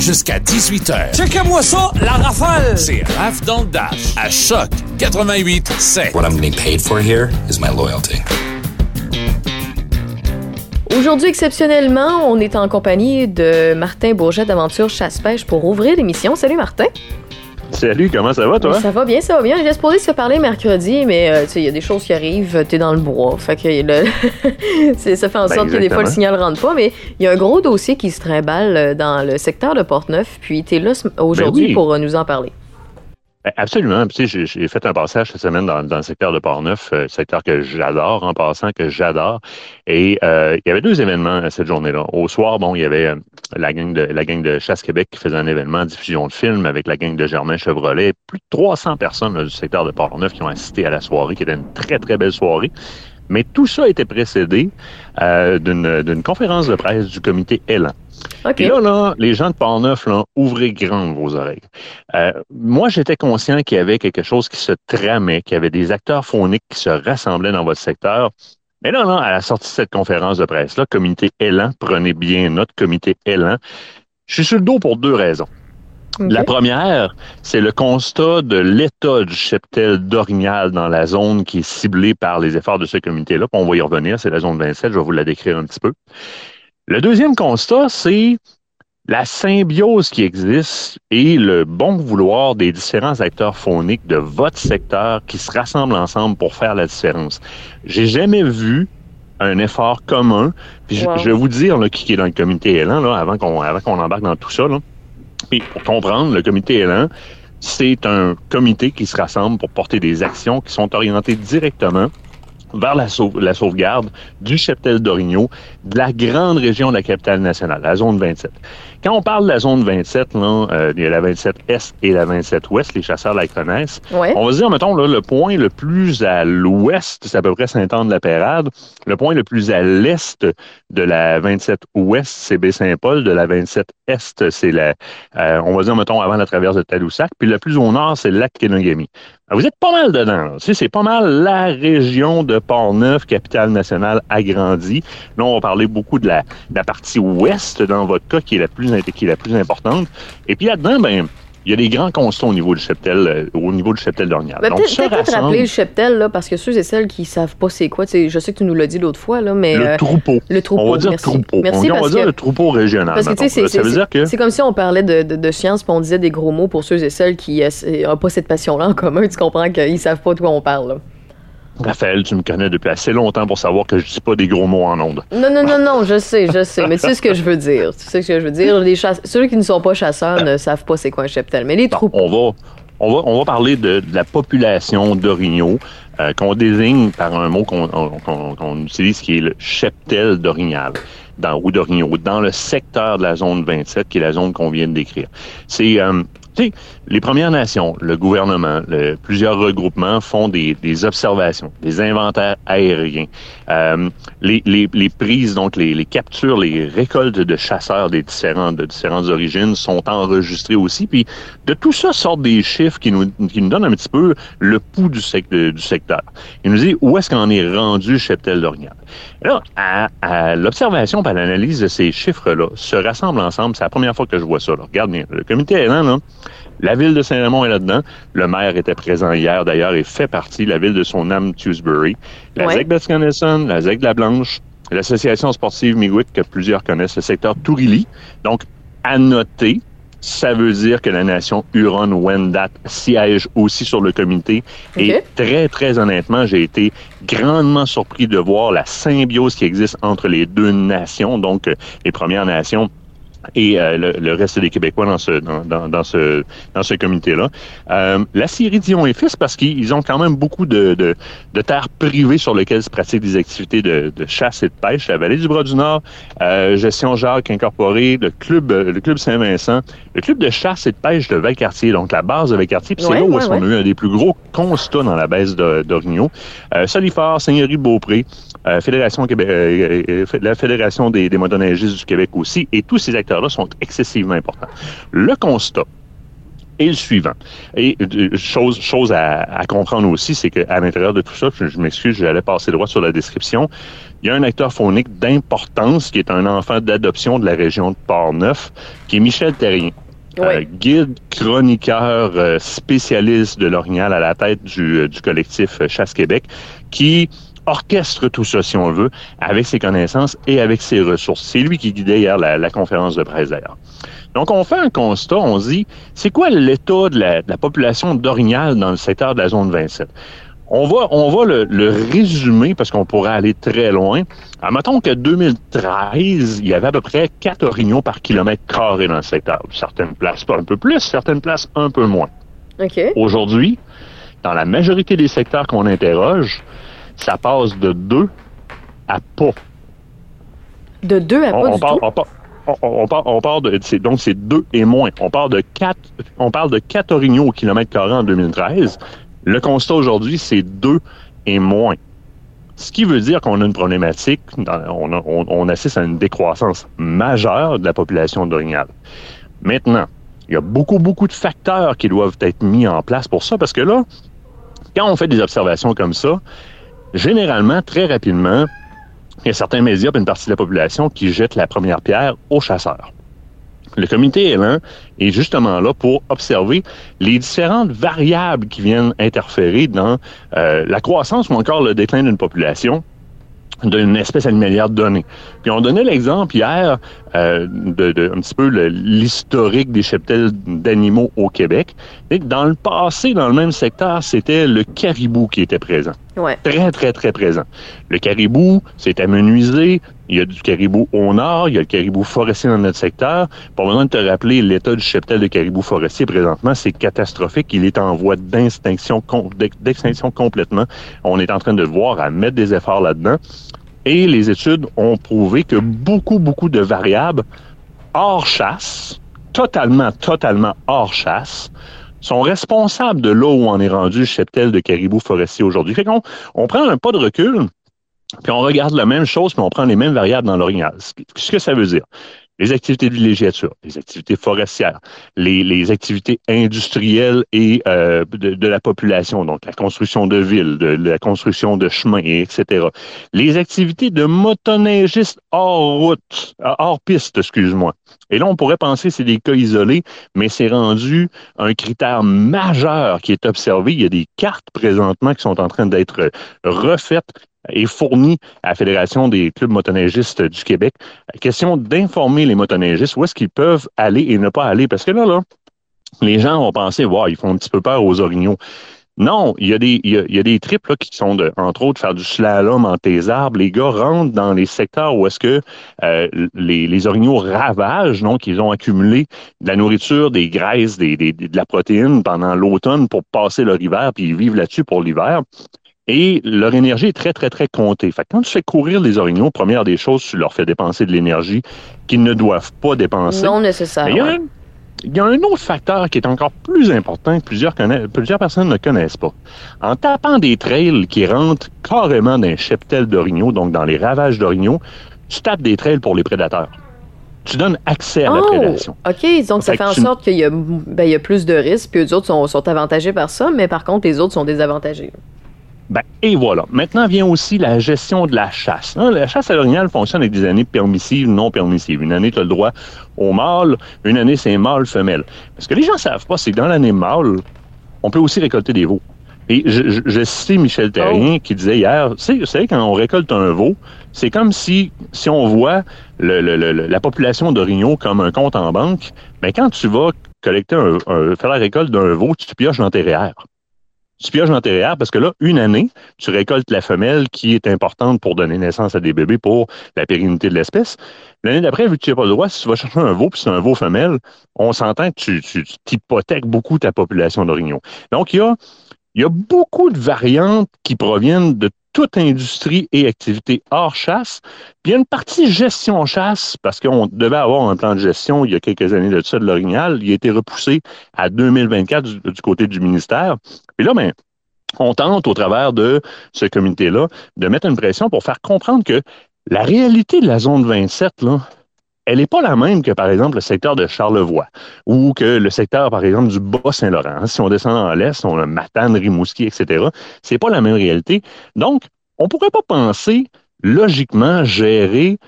jusqu'à 18h. Checkez-moi ça, la rafale! C'est Raph dans le Dash à Choc 88 7. What I'm getting paid for here is my loyalty. Aujourd'hui, exceptionnellement, on est en compagnie de Martin Bourget d'Aventure Chasse-Pêche pour ouvrir l'émission. Salut Martin. Salut, comment ça va toi? Ça va bien, ça va bien. J'ai supposé se parler mercredi, mais euh, tu sais, il y a des choses qui arrivent, t'es dans le bois. Fait que le... ça fait en Ben, sorte que des fois le signal rentre pas, mais il y a un gros dossier qui se trimballe euh, dans le secteur de Portneuf, puis t'es là aujourd'hui Ben oui. pour euh, nous en parler. Ben, Absolument. Tu sais, j'ai j'ai fait un passage cette semaine dans, dans le secteur de Portneuf, euh, secteur que j'adore, en passant, que j'adore. Et euh, il y avait deux événements euh, cette journée-là. Au soir, bon, il y avait euh, la gang de la gang de Chasse Québec qui faisait un événement diffusion de films avec la gang de Germain Chevrolet. Plus de 300 personnes là, du secteur de Portneuf qui ont assisté à la soirée, qui était une très, très belle soirée. Mais tout ça a été précédé euh, d'une conférence de presse du comité. OK. Puis là, là, les gens de Port-Neuf, ouvrez grand vos oreilles. Euh, moi, j'étais conscient qu'il y avait quelque chose qui se tramait, qu'il y avait des acteurs phoniques qui se rassemblaient dans votre secteur. Mais là, là, à la sortie de cette conférence de presse-là, comité Élan, prenez bien note, comité Élan, je suis sur le dos pour deux raisons. La première, c'est le constat de l'état du cheptel d'Orignal dans la zone qui est ciblée par les efforts de ce comité-là. On va y revenir, c'est la zone 27, je vais vous la décrire un petit peu. Le deuxième constat, c'est la symbiose qui existe et le bon vouloir des différents acteurs phoniques de votre secteur qui se rassemblent ensemble pour faire la différence. J'ai jamais vu un effort commun. Puis je- vais vous dire là, qui est dans le comité Élan là, avant qu'on avant qu'on embarque dans tout ça. Là. Puis pour comprendre, le comité Élan, c'est un comité qui se rassemble pour porter des actions qui sont orientées directement vers la sauvegarde du cheptel d'Origno, de la grande région de la capitale nationale, la zone 27. Quand on parle de la zone 27, là, euh, il y a la 27 Est et la 27 Ouest, les chasseurs la connaissent. Ouais. On va se dire, mettons, là, le point le plus à l'ouest, c'est à peu près Saint-Anne-de-la-Pérade. Le point le plus à l'est de la 27 Ouest, c'est Baie-Saint-Paul. De la 27 Est, c'est la, euh, on va dire, mettons, avant la traverse de Tadoussac. Puis le plus au nord, c'est le lac Kenogami. Vous êtes pas mal dedans. là. Tu sais, c'est pas mal la région de Port-Neuf, capitale nationale agrandie. Là, on va parler beaucoup de la, de la partie ouest dans votre cas, qui est la plus, qui est la plus importante. Et puis là-dedans, ben, il y a des grands constats au niveau du cheptel, euh, au niveau du cheptel d'Ornial. Ben, peut-être te rassemblent rappeler le cheptel, là, parce que ceux et celles qui savent pas c'est quoi, je sais que tu nous l'as dit l'autre fois, là, mais. le euh, troupeau. le troupeau. On va dire merci. troupeau. Merci on, va dire que- le troupeau régional. Parce que, c'est- ça veut c'est- dire que C'est comme si on parlait de, de, de science puis on disait des gros mots pour ceux et celles qui n'ont pas cette passion-là en commun. Tu comprends qu'ils savent pas de quoi on parle. là. Raphaël, tu me connais depuis assez longtemps pour savoir que je dis pas des gros mots en ondes. Non, non, non, non, je sais, je sais. Mais tu sais ce que je veux dire. Tu sais ce que je veux dire. Les chasse- Ceux qui ne sont pas chasseurs ne savent pas c'est quoi un cheptel. Mais les Bon, troupeaux. on va, on va, on va parler de, de la population d'Origno, euh, qu'on désigne par un mot qu'on utilise qui est le cheptel d'Orignal, dans, ou d'Origno, dans le secteur de la zone 27, qui est la zone qu'on vient de décrire. C'est, euh, tu les Premières Nations, le gouvernement, le- plusieurs regroupements font des, des observations, des inventaires aériens, euh, les, les, les prises, donc les, les captures, les récoltes de chasseurs des différentes, de différentes origines sont enregistrées aussi. Puis de tout ça sortent des chiffres qui nous, qui nous donnent un petit peu le pouls du, sec- du secteur. Il nous dit où est-ce qu'on est rendu cheptel d'Orignal. Là, à, à l'observation et à l'analyse de ces chiffres-là se rassemblent ensemble. C'est la première fois que je vois ça. là. Regarde bien. Le comité est là. La ville de Saint-Raymond est là-dedans. Le maire était présent hier, d'ailleurs, et fait partie, la ville de son âme, Tewsbury. La Ouais. ZEC Besconnesson, la ZEC de la Blanche, l'association sportive Miwik, que plusieurs connaissent, le secteur Tourili. Donc, à noter, ça veut dire que la nation Huron-Wendat siège aussi sur le comité. Et très, très honnêtement, j'ai été grandement surpris de voir la symbiose qui existe entre les deux nations, donc euh, les Premières Nations et euh, le, le reste des Québécois dans ce dans, dans, dans ce dans ce comité-là. Euh, la Syrie Dion et Fils, parce qu'ils ont quand même beaucoup de, de, de terres privées sur lesquelles se pratiquent des activités de, de chasse et de pêche. La Vallée du Bras-du-Nord, euh, Gestion Jacques Incorporé, le club euh, le club Saint-Vincent, le club de chasse et de pêche de Valcartier, donc la base de Valcartier. Puis c'est Ouais, là où ouais, est-ce qu'on ouais. a eu un des plus gros constats dans la baisse d'Origno. Euh, Solifort, Seigneurie Beaupré, euh, Fédération Québec, la Fédération des, des motoneigistes du Québec aussi, et tous ces acteurs-là sont excessivement importants. Le constat est le suivant. Et euh, chose, chose à, comprendre aussi, c'est qu'à l'intérieur de tout ça, je, m'excuse, j'allais passer droit sur la description, il y a un acteur phonique d'importance qui est un enfant d'adoption de la région de Port-Neuf, qui est Michel Terrien. Euh, guide, chroniqueur, euh, spécialiste de l'orignal à la tête du, du collectif Chasse Québec, qui orchestre tout ça, si on veut, avec ses connaissances et avec ses ressources. C'est lui qui guidait hier la, conférence de presse d'ailleurs. Donc, on fait un constat, on se dit, c'est quoi l'état de la, population d'orignal dans le secteur de la zone 27? On va, on va le, résumer parce qu'on pourrait aller très loin. Admettons que 2013, il y avait à peu près 4 orignaux par kilomètre carré dans le secteur. Certaines places pas un peu plus, certaines places un peu moins. Aujourd'hui, dans la majorité des secteurs qu'on interroge, ça passe de 2 à pas. De 2 à pas du tout? On, on, parle de, donc c'est 2 et moins. On parle de 4, on parle de 4 orignaux au kilomètre carré en 2013. Le constat aujourd'hui, c'est 2 et moins. Ce qui veut dire qu'on a une problématique, on, on, assiste à une décroissance majeure de la population d'orignal. Maintenant, il y a beaucoup, beaucoup de facteurs qui doivent être mis en place pour ça, parce que là, quand on fait des observations comme ça, généralement, très rapidement, il y a certains médias une partie de la population qui jettent la première pierre aux chasseurs. Le comité L1 est justement là pour observer les différentes variables qui viennent interférer dans euh, la croissance ou encore le déclin d'une population d'une espèce animalière donnée. Puis on donnait l'exemple hier euh, de, de, un petit peu l'historique des cheptels d'animaux au Québec. Et dans le passé, dans le même secteur, c'était le caribou qui était présent. Ouais. Très, très, très présent. Le caribou s'est amenuisé. Il y a du caribou au nord, il y a le caribou forestier dans notre secteur. Pour besoin de te rappeler, l'état du cheptel de caribou forestier présentement, c'est catastrophique. Il est en voie d'extinction d'extinction complètement. On est en train de voir à mettre des efforts là-dedans. Et les études ont prouvé que beaucoup, beaucoup de variables hors chasse, totalement, totalement hors chasse, sont responsables de là où on est rendu le cheptel de caribou forestier aujourd'hui. Fait qu'on on prend un pas de recul, puis on regarde la même chose, puis on prend les mêmes variables dans l'orignal. Qu'est-ce que ça veut dire? Les activités de villégiature, les activités forestières, les, activités industrielles et euh, de, la population, donc la construction de villes, la construction de chemins, etc. Les activités de motoneigistes hors route, hors piste, excuse-moi. Et là, on pourrait penser que c'est des cas isolés, mais c'est rendu un critère majeur qui est observé. Il y a des cartes présentement qui sont en train d'être refaites est fourni à la Fédération des clubs motoneigistes du Québec. Question d'informer les motoneigistes où est-ce qu'ils peuvent aller et ne pas aller. Parce que là, là, les gens vont penser, wow, ils font un petit peu peur aux orignaux. Non, il y a des, il y a, des trips là, qui sont, de, entre autres, faire du slalom en tes arbres. Les gars rentrent dans les secteurs où est-ce que euh, les, les orignaux ravagent, donc ils ont accumulé de la nourriture, des graisses, des, des de la protéine pendant l'automne pour passer leur hiver, puis ils vivent là-dessus pour l'hiver. Et leur énergie est très, très, très comptée. Fait que quand tu fais courir les orignaux, première des choses, tu leur fais dépenser de l'énergie qu'ils ne doivent pas dépenser. Non nécessairement. Il y, a un, autre facteur qui est encore plus important que plusieurs, plusieurs personnes ne connaissent pas. En tapant des trails qui rentrent carrément dans un cheptel d'orignaux, donc dans les ravages d'orignaux, tu tapes des trails pour les prédateurs tu donnes accès à la oh, prédation. OK, donc ça fait, en sorte qu'il y, ben, y, a plus de risques, puis eux autres sont, sont avantagés par ça, mais par contre, les autres sont désavantagés. Ben, et voilà. Maintenant vient aussi la gestion de la chasse. Hein, la chasse à l'orignal fonctionne avec des années permissives, non permissives. Une année, tu as le droit au mâle, une année, c'est mâle, femelle. Ce que les gens savent pas, c'est que dans l'année mâle, on peut aussi récolter des veaux. Et je, je, sais Michel Terrien oh. qui disait hier, tu sais, quand on récolte un veau, c'est comme si, si on voit le, la population d'orignaux comme un compte en banque, mais quand tu vas collecter un, faire la récolte d'un veau, tu pioches dans tes REER tu pioches dans tes parce que là, une année, tu récoltes la femelle qui est importante pour donner naissance à des bébés pour la pérennité de l'espèce. L'année d'après, vu que tu n'as pas le droit, si tu vas chercher un veau, puis c'est un veau femelle, on s'entend que tu, tu, t'hypothèques beaucoup ta population d'orignaux. Donc, il y a, il y a beaucoup de variantes qui proviennent de toute industrie et activité hors chasse. Puis il y a une partie gestion chasse, parce qu'on devait avoir un plan de gestion il y a quelques années de ça de l'orignal. Il a été repoussé à 2024 du, côté du ministère. Et là, ben, on tente au travers de ce comité-là de mettre une pression pour faire comprendre que la réalité de la zone 27, là, elle n'est pas la même que, par exemple, le secteur de Charlevoix ou que le secteur, par exemple, du Bas-Saint-Laurent. Si on descend dans l'Est, on a Matane, Rimouski, etc. C'est pas la même réalité. Donc, on pourrait pas penser logiquement gérer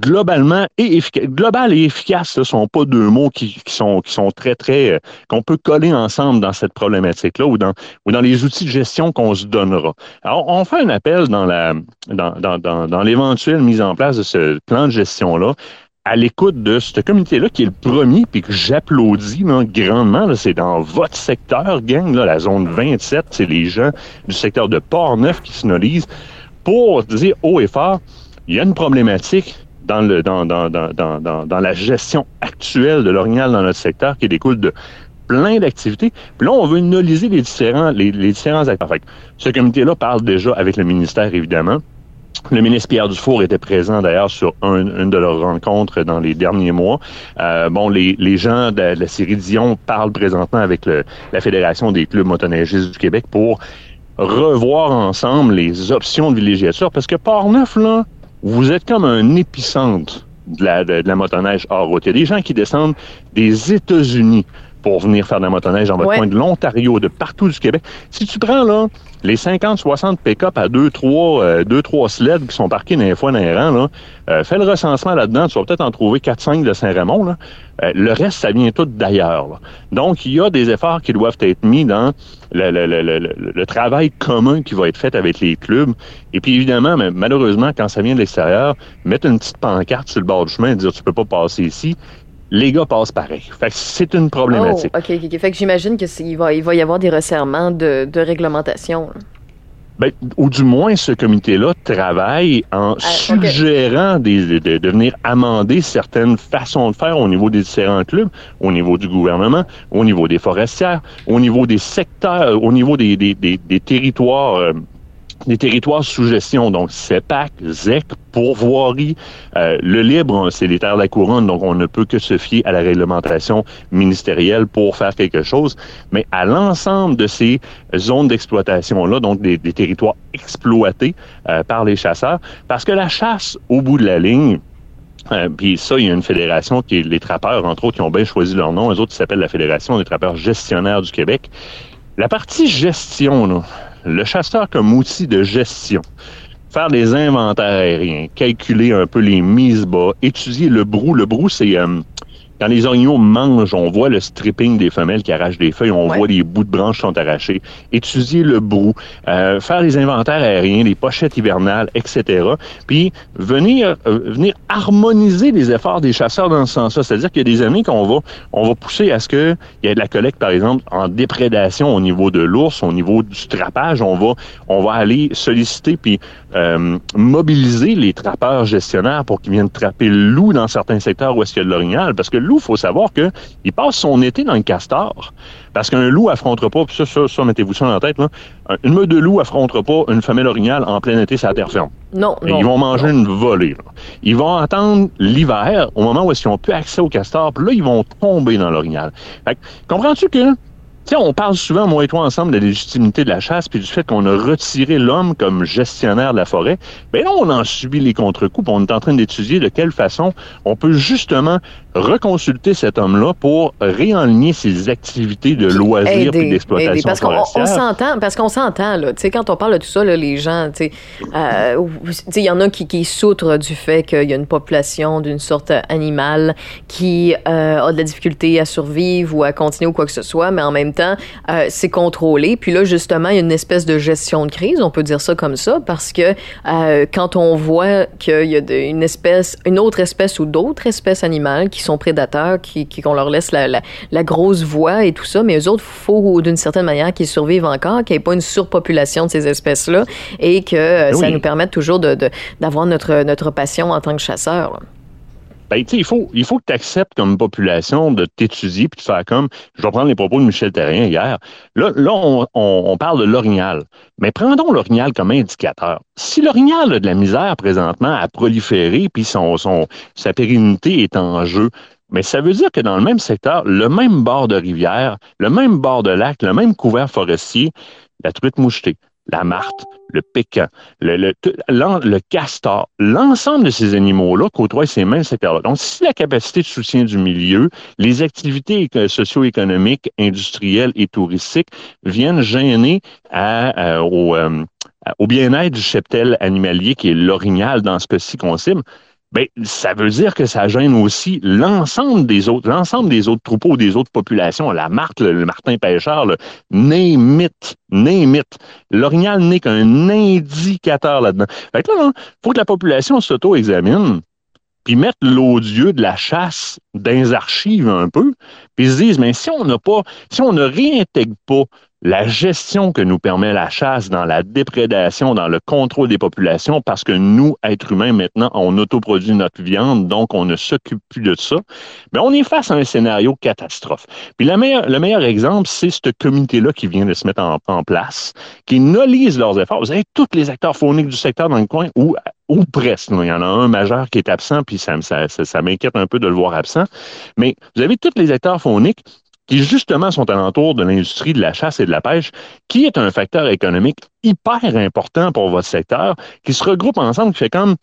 globalement et efficace. Global et efficace, ce sont pas deux mots qui, sont, qui sont très, très, euh, qu'on peut coller ensemble dans cette problématique-là ou dans, ou dans les outils de gestion qu'on se donnera. Alors, on fait un appel dans la, dans, dans, dans l'éventuelle mise en place de ce plan de gestion-là à l'écoute de ce comité-là, qui est le premier, puis que j'applaudis grandement. C'est dans votre secteur, gang, là, la zone 27, c'est les gens du secteur de Port-Neuf qui se nolisent pour dire haut et fort, il y a une problématique dans, le, dans, la gestion actuelle de l'orignal dans notre secteur qui découle de plein d'activités. Puis là, on veut nulliser les différents, les, différents acteurs. ce comité-là parle déjà avec le ministère, évidemment. Le ministre Pierre Dufour était présent d'ailleurs sur une de leurs rencontres dans les derniers mois. Euh, bon, les, les gens de, la série Dion parlent présentement avec la Fédération des clubs motoneigistes du Québec pour revoir ensemble les options de villégiature parce que Port-Neuf, là, vous êtes comme un épicentre de la, de, la motoneige hors route. Il y a des gens qui descendent des États-Unis pour venir faire de la motoneige dans votre coin de l'Ontario, de partout du Québec. Si tu prends là les 50-60 pick-up à 2-3 euh, deux, trois sleds qui sont parqués dans les fois dans les rangs, là, euh, fais le recensement là-dedans, tu vas peut-être en trouver 4-5 de Saint-Raymond. Là. Euh, le reste, ça vient tout d'ailleurs. Donc, il y a des efforts qui doivent être mis dans le, le, le, le, travail commun qui va être fait avec les clubs. Et puis, évidemment, mais malheureusement, quand ça vient de l'extérieur, mettre une petite pancarte sur le bord du chemin et dire tu peux pas passer ici, les gars passent pareil. Fait que c'est une problématique. Oh, OK, OK. Fait que j'imagine qu'il va, il va y avoir des resserrements de, de réglementation. Ben, ou du moins, ce comité-là travaille en ah, suggérant des, de, de, venir amender certaines façons de faire au niveau des différents clubs, au niveau du gouvernement, au niveau des forestières, au niveau des secteurs, au niveau des, des, des, des territoires euh, des territoires sous gestion, donc CEPAC, ZEC, pourvoirie. Euh, le libre, c'est les terres de la couronne, donc on ne peut que se fier à la réglementation ministérielle pour faire quelque chose. Mais à l'ensemble de ces zones d'exploitation-là, donc des, territoires exploités euh, par les chasseurs, parce que la chasse, au bout de la ligne, euh, puis ça, il y a une fédération qui est les trappeurs, entre autres, qui ont bien choisi leur nom. Les autres, s'appellent la Fédération des trappeurs gestionnaires du Québec. La partie gestion, là, le chasseur comme outil de gestion, faire des inventaires aériens, calculer un peu les mises bas, étudier le brou. Le brou, c'est euh, quand les orignaux mangent, on voit le stripping des femelles qui arrachent des feuilles, on voit des bouts de branches qui sont arrachés. Étudier le brou, euh, faire les inventaires aériens, les pochettes hivernales, etc. Puis venir euh, venir harmoniser les efforts des chasseurs dans ce sens-là. C'est-à-dire qu'il y a des années qu'on va on va pousser à ce qu'il y ait de la collecte, par exemple, en déprédation au niveau de l'ours, au niveau du trappage. On va on va aller solliciter puis euh, mobiliser les trappeurs gestionnaires pour qu'ils viennent trapper le loup dans certains secteurs où est-ce qu'il y a de l'orignal, parce que loup, il faut savoir qu'il passe son été dans le castor. Parce qu'un loup affrontera pas, puis ça, ça, ça mettez-vous ça dans la tête, là, une meute de loups affrontera pas une femelle orignale en plein été sur la terre ferme. Non, non Ils vont manger une volée. Ils vont attendre l'hiver, au moment où ils n'ont plus accès au castor, puis là, ils vont tomber dans l'orignal. Comprends-tu que on parle souvent, moi et toi, ensemble, de la légitimité de la chasse, puis du fait qu'on a retiré l'homme comme gestionnaire de la forêt. Mais là, on en subit les contre-coups, on est en train d'étudier de quelle façon on peut justement reconsulter cet homme-là pour réaligner ses activités de loisirs et d'exploitation Parce qu'on s'entend, parce qu'on s'entend, là, tu sais, quand on parle de tout ça, là, les gens, tu sais, euh, il y en a qui, qui soutrent du fait qu'il y a une population d'une sorte animale qui euh, a de la difficulté à survivre ou à continuer ou quoi que ce soit, mais en même temps, euh, c'est contrôlé. Puis là, justement, il y a une espèce de gestion de crise, on peut dire ça comme ça, parce que euh, quand on voit qu'il y a une espèce, une autre espèce ou d'autres espèces animales qui sont prédateurs, qui, qu'on leur laisse la, la, grosse voie et tout ça, mais eux autres, faut d'une certaine manière qu'ils survivent encore, qu'il n'y ait pas une surpopulation de ces espèces-là et que euh, ça nous permette toujours de, d'avoir notre, notre passion en tant que chasseur. Ben, il faut, il faut que tu acceptes comme population de t'étudier puis de faire comme, je vais prendre les propos de Michel Terrien hier. Là, là on, on, parle de l'orignal. Mais prenons l'orignal comme indicateur. Si l'orignal a de la misère présentement à proliférer puis son, son, sa pérennité est en jeu, mais ça veut dire que dans le même secteur, le même bord de rivière, le même bord de lac, le même couvert forestier, la truite mouchetée, la martre, le pécan, le, le, le castor, l'ensemble de ces animaux-là côtoient ces mêmes secteurs-là. Donc, si la capacité de soutien du milieu, les activités socio-économiques, industrielles et touristiques viennent gêner euh, au bien-être du cheptel animalier qui est l'orignal dans ce cas-ci qu'on ben, ça veut dire que ça gêne aussi l'ensemble des autres, l'ensemble des autres troupeaux, des autres populations, la marque, le, martin pêcheur, le name L'orignal n'est qu'un indicateur là-dedans. Fait que là, il faut que la population s'auto-examine, puis mette l'odieux de la chasse dans les archives un peu, puis se dise, mais si on n'a pas, si on ne réintègre pas la gestion que nous permet la chasse dans la déprédation, dans le contrôle des populations, parce que nous, êtres humains, maintenant, on autoproduit notre viande, donc on ne s'occupe plus de ça, mais on est face à un scénario catastrophe. Puis la le meilleur exemple, c'est ce comité-là qui vient de se mettre en, place, qui nolise leurs efforts. Vous avez tous les acteurs phoniques du secteur dans le coin, ou, ou presque. Il y en a un majeur qui est absent, puis ça, ça, ça m'inquiète un peu de le voir absent. Mais vous avez tous les acteurs phoniques qui justement sont alentour de l'industrie de la chasse et de la pêche, qui est un facteur économique hyper important pour votre secteur, qui se regroupe ensemble, qui fait comme,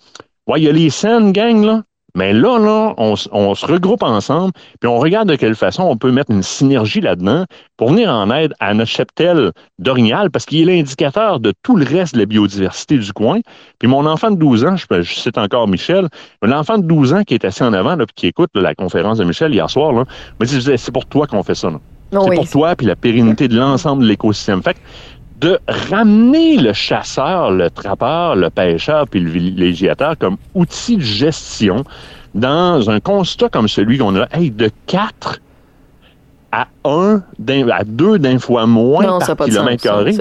ouais, il y a les scènes, gang, là, mais là, là, on, se regroupe ensemble, puis on regarde de quelle façon on peut mettre une synergie là-dedans pour venir en aide à notre cheptel d'orignal, parce qu'il est l'indicateur de tout le reste de la biodiversité du coin. Puis mon enfant de 12 ans, je, je cite encore Michel, l'enfant de 12 ans qui est assis en avant, là, puis qui écoute la conférence de Michel hier soir, là, me dit, c'est pour toi qu'on fait ça. Oh c'est pour toi, puis la pérennité de l'ensemble de l'écosystème. Fait de ramener le chasseur, le trappeur, le pêcheur puis le villégiateur comme outil de gestion dans un constat comme celui qu'on a, hey, de quatre à un, à deux d'un fois moins par kilomètre carré.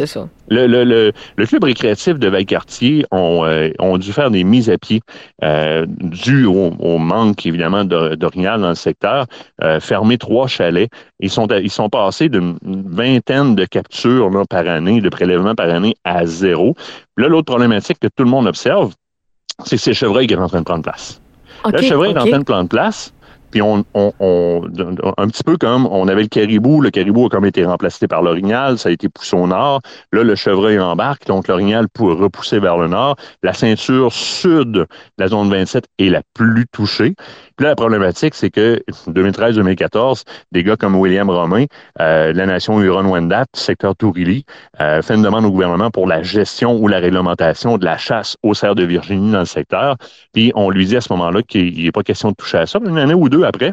Le, le, le, le, club récréatif de Valcartier ont, euh, ont dû faire des mises à pied euh, dû au, au, manque évidemment d'orignal dans le secteur, euh, fermer trois chalets. Ils sont ils sont passés d'une vingtaine de captures là, par année, de prélèvements par année à zéro. Là, l'autre problématique que tout le monde observe, c'est que c'est le chevreuil qui est en train de prendre place. le chevreuil est en train de prendre place. Puis on, un petit peu comme on avait le caribou, le caribou a comme été remplacé par l'orignal, ça a été poussé au nord. Là, le chevreuil embarque, donc l'orignal pour repousser vers le nord. La ceinture sud de la zone 27 est la plus touchée. Puis la problématique, c'est que 2013-2014, des gars comme William Romain, euh, la nation Huron-Wendat, secteur Tourili, euh, fait une demande au gouvernement pour la gestion ou la réglementation de la chasse au cerf de Virginie dans le secteur. Puis on lui dit à ce moment-là qu'il n'est pas question de toucher à ça. Une année ou deux après,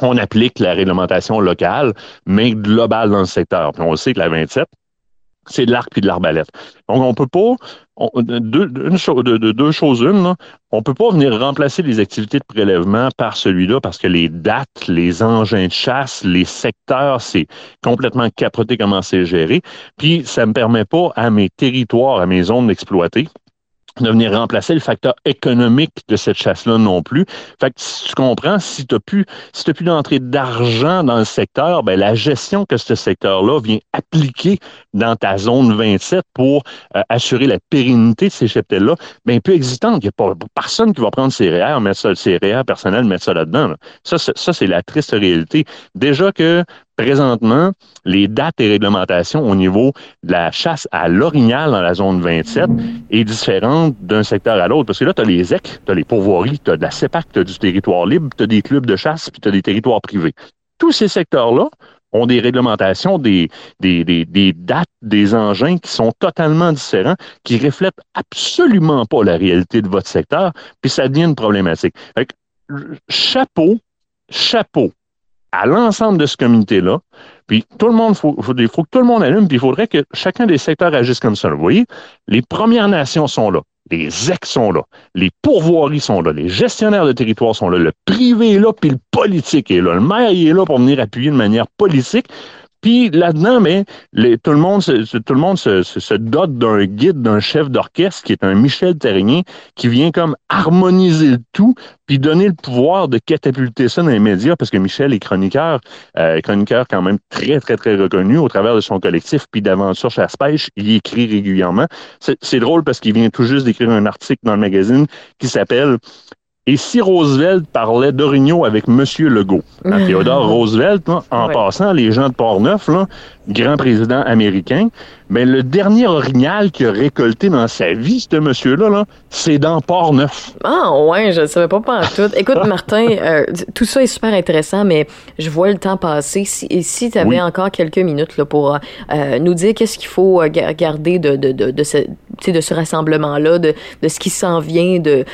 on applique la réglementation locale, mais globale dans le secteur. Puis on sait que la 27, c'est de l'arc puis de l'arbalète. Donc, on peut pas, deux, de, deux choses une, là, on peut pas venir remplacer les activités de prélèvement par celui-là parce que les dates, les engins de chasse, les secteurs, c'est complètement capoté comment c'est géré. Puis, ça me permet pas à mes territoires, à mes zones d'exploiter, de venir remplacer le facteur économique de cette chasse-là non plus. Fait que si tu comprends, si tu n'as plus, si plus d'entrée d'argent dans le secteur, ben la gestion que ce secteur-là vient appliquer dans ta zone 27 pour euh, assurer la pérennité de ces cheptels-là, ben peu existante. Il n'y a pas personne qui va prendre ses REER, mettre ça, ses REER personnels, mettre ça là-dedans. Ça, ça c'est la triste réalité. Déjà que présentement, les dates et réglementations au niveau de la chasse à l'orignal dans la zone 27 est différente d'un secteur à l'autre. Parce que là, tu as les EC, tu as les pourvoiries, tu as de la CEPAC, tu as du territoire libre, tu as des clubs de chasse, puis tu as des territoires privés. Tous ces secteurs-là ont des réglementations, des, des, des, des, dates, des engins qui sont totalement différents, qui reflètent absolument pas la réalité de votre secteur, puis ça devient une problématique. Fait chapeau, chapeau à l'ensemble de ce comité-là. Puis tout le monde, faut, faut, faut, que tout le monde allume, puis il faudrait que chacun des secteurs agisse comme ça. Vous voyez, les Premières Nations sont là, les ex sont là, les pourvoiries sont là, les gestionnaires de territoire sont là, le privé est là, puis le politique est là. Le maire il est là pour venir appuyer de manière politique. Puis là-dedans, mais les, tout le monde, se, tout le monde se, se, dote d'un guide, d'un chef d'orchestre qui est un Michel Terrien, qui vient comme harmoniser le tout, puis donner le pouvoir de catapulter ça dans les médias, parce que Michel est chroniqueur, euh, chroniqueur quand même très, très, très reconnu au travers de son collectif, puis d'aventure chasse-pêche, il écrit régulièrement. C'est drôle parce qu'il vient tout juste d'écrire un article dans le magazine qui s'appelle Et si Roosevelt parlait d'orignaux avec M. Legault, hein, Theodore Roosevelt, en passant, les gens de Port-Neuf, grand président américain, mais le dernier orignal qu'il a récolté dans sa vie, ce monsieur-là, -là, c'est dans Port-Neuf. Ah ouais, je ne savais pas pas tout. Écoute, Martin, euh, tout ça est super intéressant, mais je vois le temps passer. Si, et si tu avais encore quelques minutes là, pour euh, nous dire qu'est-ce qu'il faut euh, garder de, de, de, de ce, de ce rassemblement-là, de, de ce qui s'en vient, de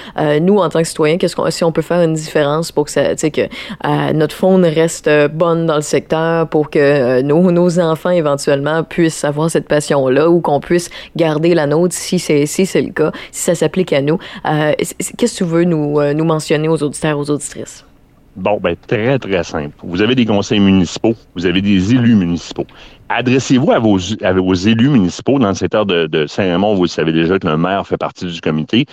nous, en tant que citoyens, qu'est-ce qu'on, si on peut faire une différence pour que, ça, que notre faune reste bonne dans le secteur, pour que nos, nos enfants, éventuellement, puissent avoir cette passion là ou qu'on puisse garder la nôtre si c'est si c'est le cas, si ça s'applique à nous. Euh, qu'est-ce que tu veux nous, euh, mentionner aux auditeurs, aux auditrices? Bon, ben très, très simple. Vous avez des conseils municipaux, vous avez des élus municipaux. Adressez-vous à vos, à vos élus municipaux dans le secteur de, de Saint-Raymond. Vous savez déjà que le maire fait partie du comité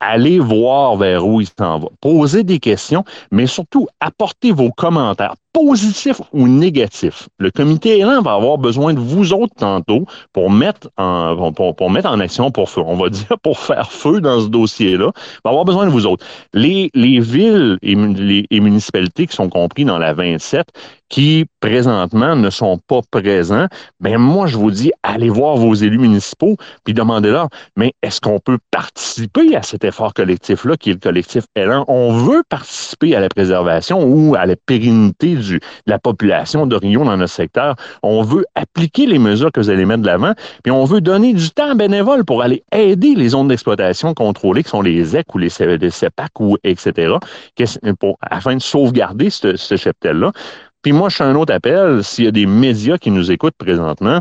allez voir vers où il s'en va. Posez des questions, mais surtout apportez vos commentaires positifs ou négatifs. Le comité élan va avoir besoin de vous autres tantôt pour mettre en, pour, mettre en action, pour on va dire pour faire feu dans ce dossier-là, va avoir besoin de vous autres. Les, les villes et, les, municipalités qui sont compris dans la 27, qui présentement ne sont pas présents, ben moi je vous dis allez voir vos élus municipaux puis demandez-leur mais est-ce qu'on peut participer à cet effort collectif là qui est le collectif Élan On veut participer à la préservation ou à la pérennité de la population de Rio dans notre secteur. On veut appliquer les mesures que vous allez mettre de l'avant puis on veut donner du temps bénévole pour aller aider les zones d'exploitation contrôlées qui sont les ZEC ou les, CEPAC ou etc. Pour, afin de sauvegarder ce, ce cheptel là. Puis moi, je fais un autre appel. S'il y a des médias qui nous écoutent présentement,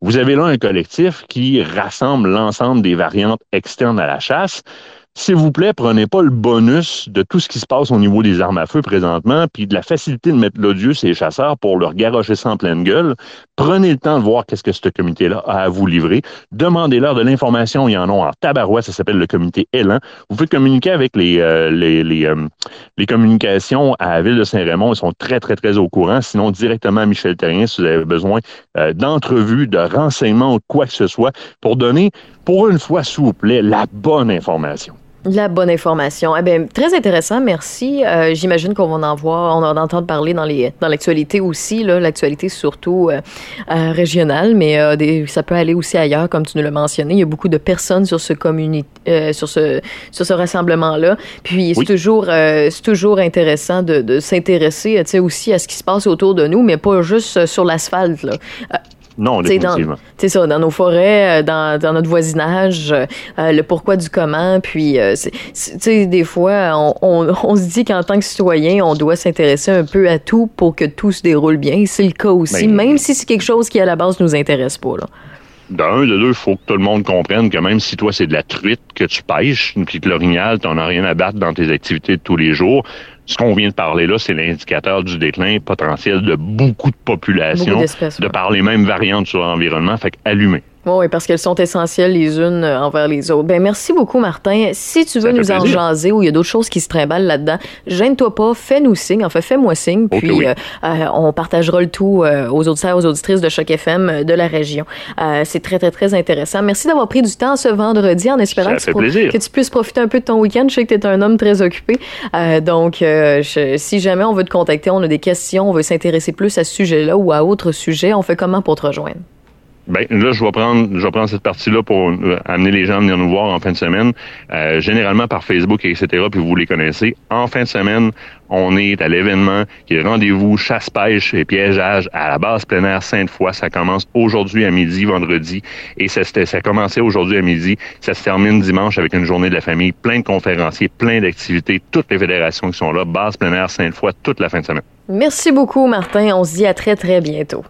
vous avez là un collectif qui rassemble l'ensemble des variantes externes à la chasse. S'il vous plaît, prenez pas le bonus de tout ce qui se passe au niveau des armes à feu présentement, puis de la facilité de mettre l'odieux ces chasseurs pour leur garocher ça en pleine gueule. Prenez le temps de voir qu'est-ce que ce comité-là a à vous livrer. Demandez-leur de l'information. Il y en a en tabarouette. Ça s'appelle le comité Élan. Vous pouvez communiquer avec les, euh, les, les, euh, les, communications à la ville de Saint-Raymond. Ils sont très, très, très au courant. Sinon, directement à Michel Terrien si vous avez besoin euh, d'entrevues, de renseignements ou quoi que ce soit pour donner, pour une fois, s'il vous plaît, la bonne information. La bonne information. Eh bien, très intéressant, merci. Euh, j'imagine qu'on va en voir, on va en entendre parler dans les dans l'actualité aussi, l'actualité surtout euh, euh, régionale, mais des, ça peut aller aussi ailleurs, comme tu nous l'as mentionné. Il y a beaucoup de personnes sur ce communi sur ce sur ce rassemblement-là. Puis c'est toujours c'est toujours intéressant de, de s'intéresser, aussi à ce qui se passe autour de nous, mais pas juste sur l'asphalte. Non, définitivement. C'est ça, dans nos forêts, euh, dans, dans notre voisinage, euh, le pourquoi du comment. Puis, euh, tu sais, des fois, on, on, on, se dit qu'en tant que citoyen, on doit s'intéresser un peu à tout pour que tout se déroule bien. C'est le cas aussi, ben, même si c'est quelque chose qui, à la base, nous intéresse pas. Là. D'un, de deux, il faut que tout le monde comprenne que même si toi, c'est de la truite que tu pêches, puis que l'orignal, tu n'en as rien à battre dans tes activités de tous les jours, ce qu'on vient de parler là, c'est l'indicateur du déclin potentiel de beaucoup de populations, de par les mêmes variantes sur l'environnement, fait qu'allumer. Oui, parce qu'elles sont essentielles les unes euh, envers les autres. Ben merci beaucoup, Martin. Si tu veux nous en jaser ou il y a d'autres choses qui se trimballent là-dedans, gêne-toi pas, fais-nous signe. Enfin, fais-moi signe, puis euh, euh, on partagera le tout aux auditeurs, aux auditrices de Choc FM de la région. c'est très, très, très intéressant. Merci d'avoir pris du temps ce vendredi en espérant que tu, puisses profiter un peu de ton week-end. Je sais que tu es un homme très occupé. donc, si jamais on veut te contacter, on a des questions, on veut s'intéresser plus à ce sujet-là ou à autre sujet, on fait comment pour te rejoindre? Ben là, je vais prendre, je vais prendre cette partie-là pour euh, amener les gens à venir nous voir en fin de semaine, euh, généralement par Facebook, etc. Puis vous les connaissez. En fin de semaine, on est à l'événement qui est rendez-vous chasse-pêche et piégeage à la base plein Sainte-Foy. Ça commence aujourd'hui à midi, vendredi, et ça, ça a commencé aujourd'hui à midi. Ça se termine dimanche avec une journée de la famille, plein de conférenciers, plein d'activités, toutes les fédérations qui sont là, base plein Sainte-Foy, toute la fin de semaine. Merci beaucoup, Martin. On se dit à très, très bientôt.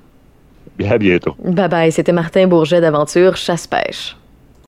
À bientôt. Bye bye. C'était Martin Bourget d'Aventure Chasse-Pêche.